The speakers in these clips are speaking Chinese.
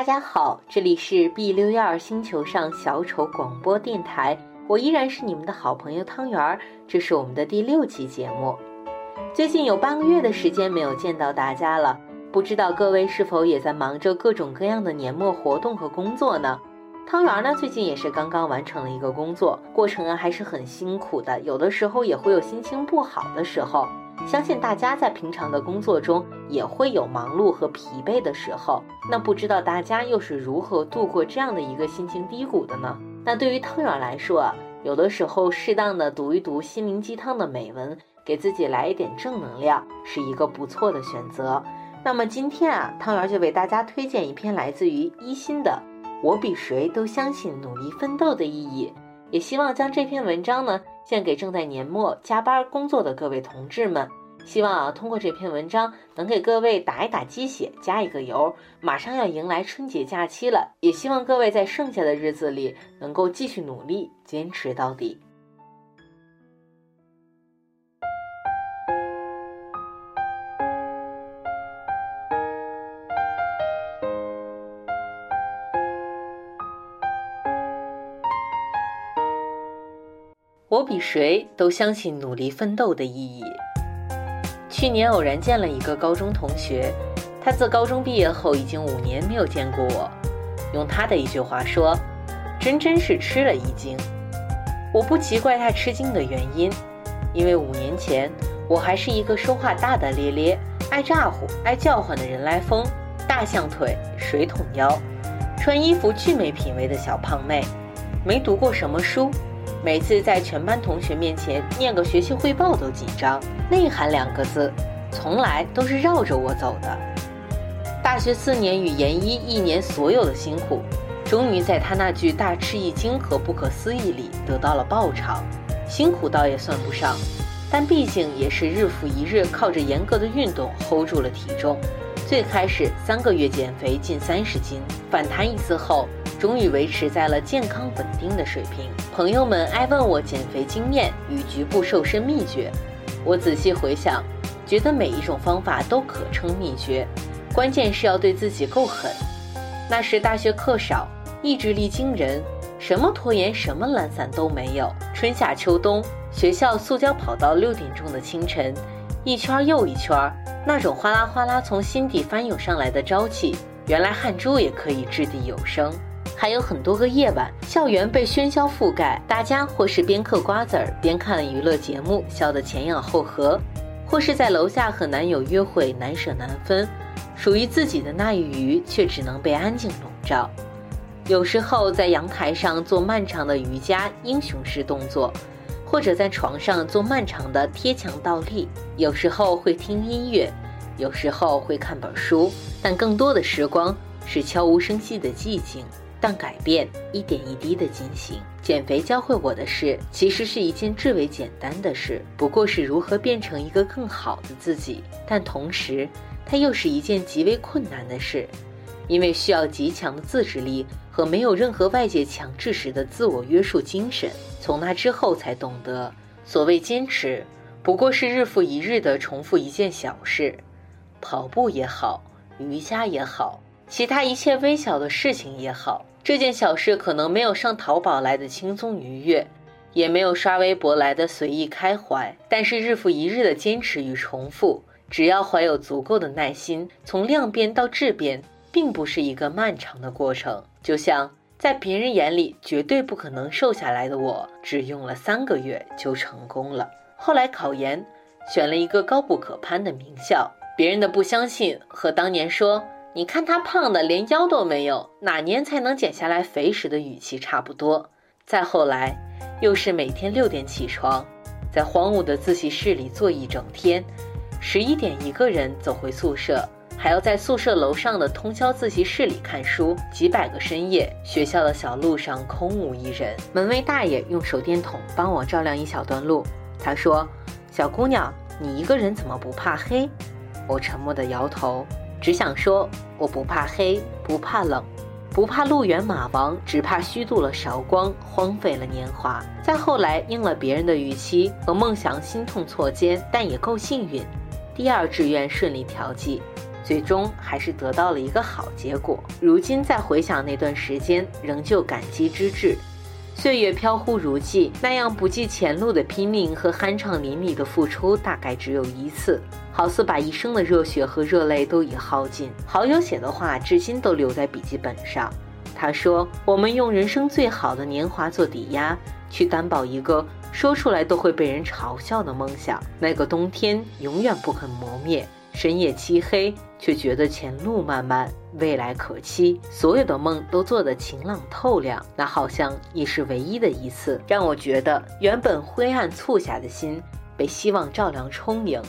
大家好，这里是 B 六幺二星球上小丑广播电台，我依然是你们的好朋友汤圆儿，这是我们的第六期节目。最近有半个月的时间没有见到大家了，不知道各位是否也在忙着各种各样的年末活动和工作呢？汤圆儿呢，最近也是刚刚完成了一个工作，过程啊还是很辛苦的，有的时候也会有心情不好的时候。相信大家在平常的工作中也会有忙碌和疲惫的时候，那不知道大家又是如何度过这样的一个心情低谷的呢？那对于汤圆来说，有的时候适当的读一读心灵鸡汤的美文，给自己来一点正能量，是一个不错的选择。那么今天啊，汤圆就为大家推荐一篇来自于一心的《我比谁都相信努力奋斗的意义》，也希望将这篇文章呢。献给正在年末加班工作的各位同志们，希望啊通过这篇文章能给各位打一打鸡血，加一个油。马上要迎来春节假期了，也希望各位在剩下的日子里能够继续努力，坚持到底。我比谁都相信努力奋斗的意义。去年偶然见了一个高中同学，他自高中毕业后已经五年没有见过我。用他的一句话说，真真是吃了一惊。我不奇怪他吃惊的原因，因为五年前我还是一个说话大大咧咧、爱咋呼、爱叫唤的人来疯、大象腿、水桶腰、穿衣服巨没品位的小胖妹，没读过什么书。每次在全班同学面前念个学习汇报都紧张，内涵两个字，从来都是绕着我走的。大学四年与研一一年所有的辛苦，终于在他那句大吃一惊和不可思议里得到了报偿。辛苦倒也算不上，但毕竟也是日复一日靠着严格的运动 hold 住了体重。最开始三个月减肥近三十斤，反弹一次后。终于维持在了健康稳定的水平。朋友们爱问我减肥经验与局部瘦身秘诀，我仔细回想，觉得每一种方法都可称秘诀，关键是要对自己够狠。那时大学课少，意志力惊人，什么拖延、什么懒散都没有。春夏秋冬，学校塑胶跑道六点钟的清晨，一圈又一圈，那种哗啦哗啦从心底翻涌上来的朝气，原来汗珠也可以掷地有声。还有很多个夜晚，校园被喧嚣覆盖，大家或是边嗑瓜子儿边看娱乐节目，笑得前仰后合；或是在楼下和男友约会，难舍难分。属于自己的那一隅，却只能被安静笼罩。有时候在阳台上做漫长的瑜伽英雄式动作，或者在床上做漫长的贴墙倒立。有时候会听音乐，有时候会看本书，但更多的时光是悄无声息的寂静。但改变一点一滴的进行。减肥教会我的事，其实是一件至为简单的事，不过是如何变成一个更好的自己。但同时，它又是一件极为困难的事，因为需要极强的自制力和没有任何外界强制时的自我约束精神。从那之后才懂得，所谓坚持，不过是日复一日的重复一件小事，跑步也好，瑜伽也好，其他一切微小的事情也好。这件小事可能没有上淘宝来的轻松愉悦，也没有刷微博来的随意开怀，但是日复一日的坚持与重复，只要怀有足够的耐心，从量变到质变，并不是一个漫长的过程。就像在别人眼里绝对不可能瘦下来的我，只用了三个月就成功了。后来考研，选了一个高不可攀的名校，别人的不相信和当年说。你看他胖的连腰都没有，哪年才能减下来肥时的语气差不多。再后来，又是每天六点起床，在荒芜的自习室里坐一整天，十一点一个人走回宿舍，还要在宿舍楼上的通宵自习室里看书，几百个深夜，学校的小路上空无一人，门卫大爷用手电筒帮我照亮一小段路。他说：“小姑娘，你一个人怎么不怕黑？”我沉默地摇头。只想说，我不怕黑，不怕冷，不怕路远马亡，只怕虚度了韶光，荒废了年华。再后来，应了别人的预期和梦想，心痛错肩，但也够幸运。第二志愿顺利调剂，最终还是得到了一个好结果。如今再回想那段时间，仍旧感激之至。岁月飘忽如寄，那样不计前路的拼命和酣畅淋漓的付出，大概只有一次，好似把一生的热血和热泪都已耗尽。好友写的话，至今都留在笔记本上。他说：“我们用人生最好的年华做抵押，去担保一个说出来都会被人嘲笑的梦想。那个冬天永远不肯磨灭。”深夜漆黑，却觉得前路漫漫，未来可期。所有的梦都做得晴朗透亮，那好像也是唯一的一次，让我觉得原本灰暗促狭的心被希望照亮充盈。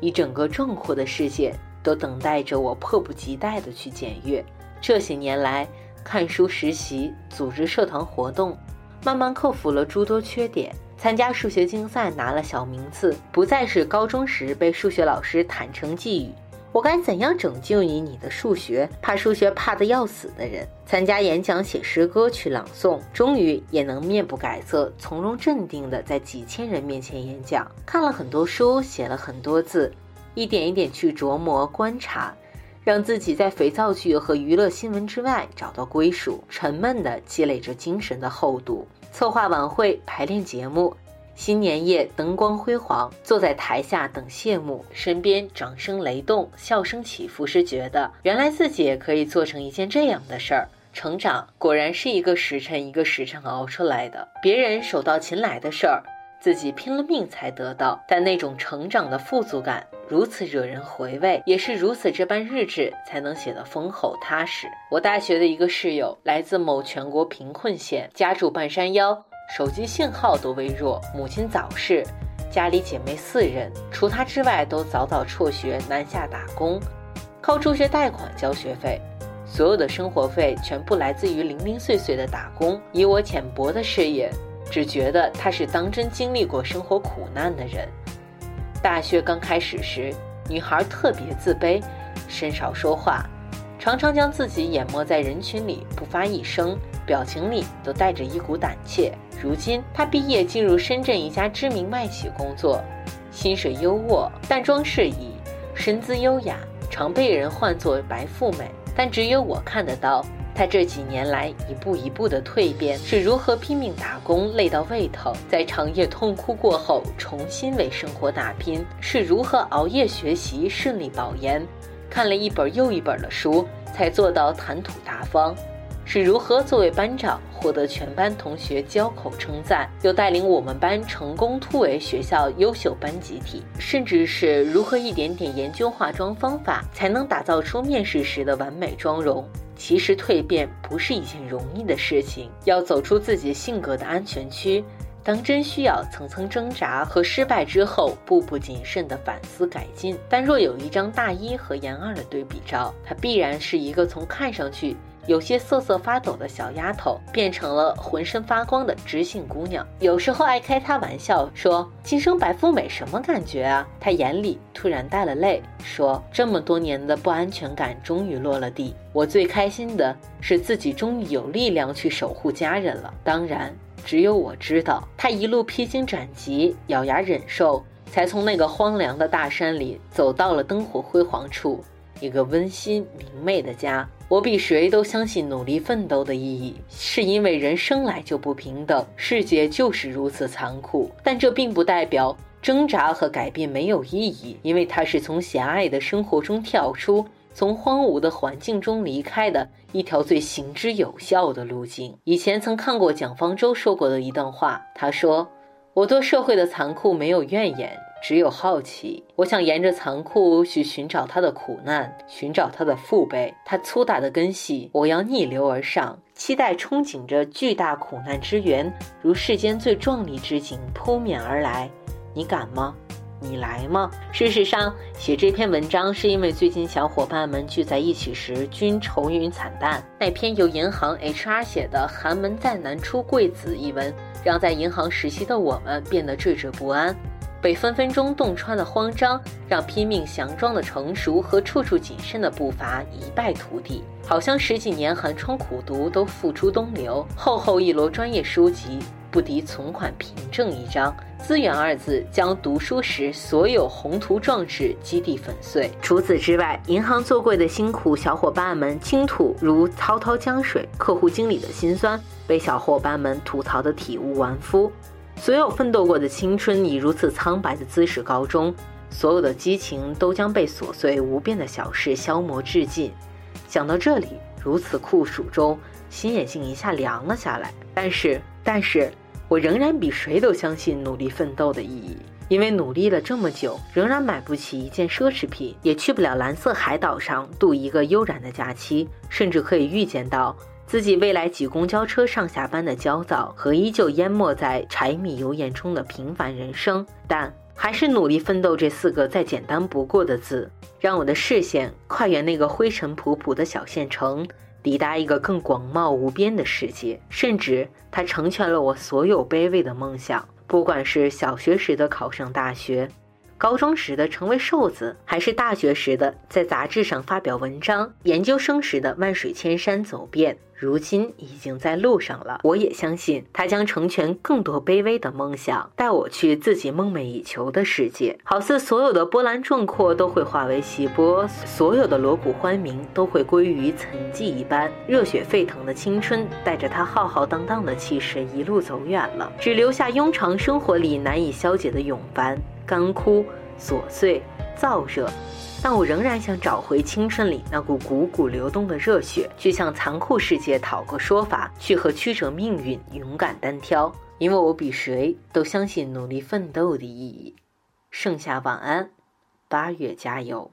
一整个壮阔的世界都等待着我，迫不及待地去检阅。这些年来，看书、实习、组织社团活动，慢慢克服了诸多缺点。参加数学竞赛拿了小名次，不再是高中时被数学老师坦诚寄语：“我该怎样拯救你？你的数学怕数学怕得要死的人。”参加演讲写诗歌去朗诵，终于也能面不改色、从容镇定地在几千人面前演讲。看了很多书，写了很多字，一点一点去琢磨观察，让自己在肥皂剧和娱乐新闻之外找到归属，沉闷地积累着精神的厚度。策划晚会、排练节目，新年夜灯光辉煌，坐在台下等谢幕，身边掌声雷动，笑声起伏时，觉得原来自己也可以做成一件这样的事儿。成长果然是一个时辰一个时辰熬出来的，别人手到擒来的事儿。自己拼了命才得到，但那种成长的富足感如此惹人回味，也是如此这般日志才能写得丰厚踏实。我大学的一个室友来自某全国贫困县，家住半山腰，手机信号都微弱，母亲早逝，家里姐妹四人，除她之外都早早辍学南下打工，靠助学贷款交学费，所有的生活费全部来自于零零碎碎的打工。以我浅薄的视野。只觉得她是当真经历过生活苦难的人。大学刚开始时，女孩特别自卑，甚少说话，常常将自己淹没在人群里，不发一声，表情里都带着一股胆怯。如今，他毕业进入深圳一家知名外企工作，薪水优渥，淡妆适宜，身姿优雅，常被人唤作“白富美”。但只有我看得到。他这几年来一步一步的蜕变，是如何拼命打工累到胃疼，在长夜痛哭过后重新为生活打拼，是如何熬夜学习顺利保研，看了一本又一本的书才做到谈吐大方，是如何作为班长获得全班同学交口称赞，又带领我们班成功突围学校优秀班集体，甚至是如何一点点研究化妆方法，才能打造出面试时的完美妆容。其实蜕变不是一件容易的事情，要走出自己性格的安全区，当真需要层层挣扎和失败之后，步步谨慎的反思改进。但若有一张大一和研二的对比照，她必然是一个从看上去。有些瑟瑟发抖的小丫头变成了浑身发光的知性姑娘。有时候爱开他玩笑说：“今生白富美什么感觉啊？”她眼里突然带了泪，说：“这么多年的不安全感终于落了地。我最开心的是自己终于有力量去守护家人了。当然，只有我知道，他一路披荆斩棘，咬牙忍受，才从那个荒凉的大山里走到了灯火辉煌处，一个温馨明媚的家。”我比谁都相信努力奋斗的意义，是因为人生来就不平等，世界就是如此残酷。但这并不代表挣扎和改变没有意义，因为它是从狭隘的生活中跳出，从荒芜的环境中离开的一条最行之有效的路径。以前曾看过蒋方舟说过的一段话，他说：“我对社会的残酷没有怨言。”只有好奇，我想沿着残酷去寻找他的苦难，寻找他的父辈，他粗大的根系。我要逆流而上，期待憧憬着巨大苦难之源，如世间最壮丽之景扑面而来。你敢吗？你来吗？事实上，写这篇文章是因为最近小伙伴们聚在一起时均愁云惨淡。那篇由银行 HR 写的《寒门再难出贵子》一文，让在银行实习的我们变得惴惴不安。被分分钟洞穿的慌张，让拼命强装的成熟和处处谨慎的步伐一败涂地，好像十几年寒窗苦读都付诸东流。厚厚一摞专业书籍，不敌存款凭证一张。资源二字将读书时所有宏图壮志击地粉碎。除此之外，银行做柜的辛苦，小伙伴们倾吐如滔滔江水；客户经理的辛酸，被小伙伴们吐槽的体无完肤。所有奋斗过的青春以如此苍白的姿势告终，所有的激情都将被琐碎无边的小事消磨殆尽。想到这里，如此酷暑中，心也竟一下凉了下来。但是，但是。我仍然比谁都相信努力奋斗的意义，因为努力了这么久，仍然买不起一件奢侈品，也去不了蓝色海岛上度一个悠然的假期，甚至可以预见到自己未来挤公交车上下班的焦躁和依旧淹没在柴米油盐中的平凡人生。但还是努力奋斗这四个再简单不过的字，让我的视线跨越那个灰尘仆仆的小县城。抵达一个更广袤无边的世界，甚至它成全了我所有卑微的梦想。不管是小学时的考上大学，高中时的成为瘦子，还是大学时的在杂志上发表文章，研究生时的万水千山走遍。如今已经在路上了，我也相信他将成全更多卑微的梦想，带我去自己梦寐以求的世界。好似所有的波澜壮阔都会化为细波，所有的锣鼓欢鸣都会归于沉寂一般。热血沸腾的青春，带着他浩浩荡荡的气势一路走远了，只留下庸常生活里难以消解的永烦、干枯、琐碎、燥热。但我仍然想找回青春里那股汩汩流动的热血，去向残酷世界讨个说法，去和曲折命运勇敢单挑。因为我比谁都相信努力奋斗的意义。盛夏晚安，八月加油。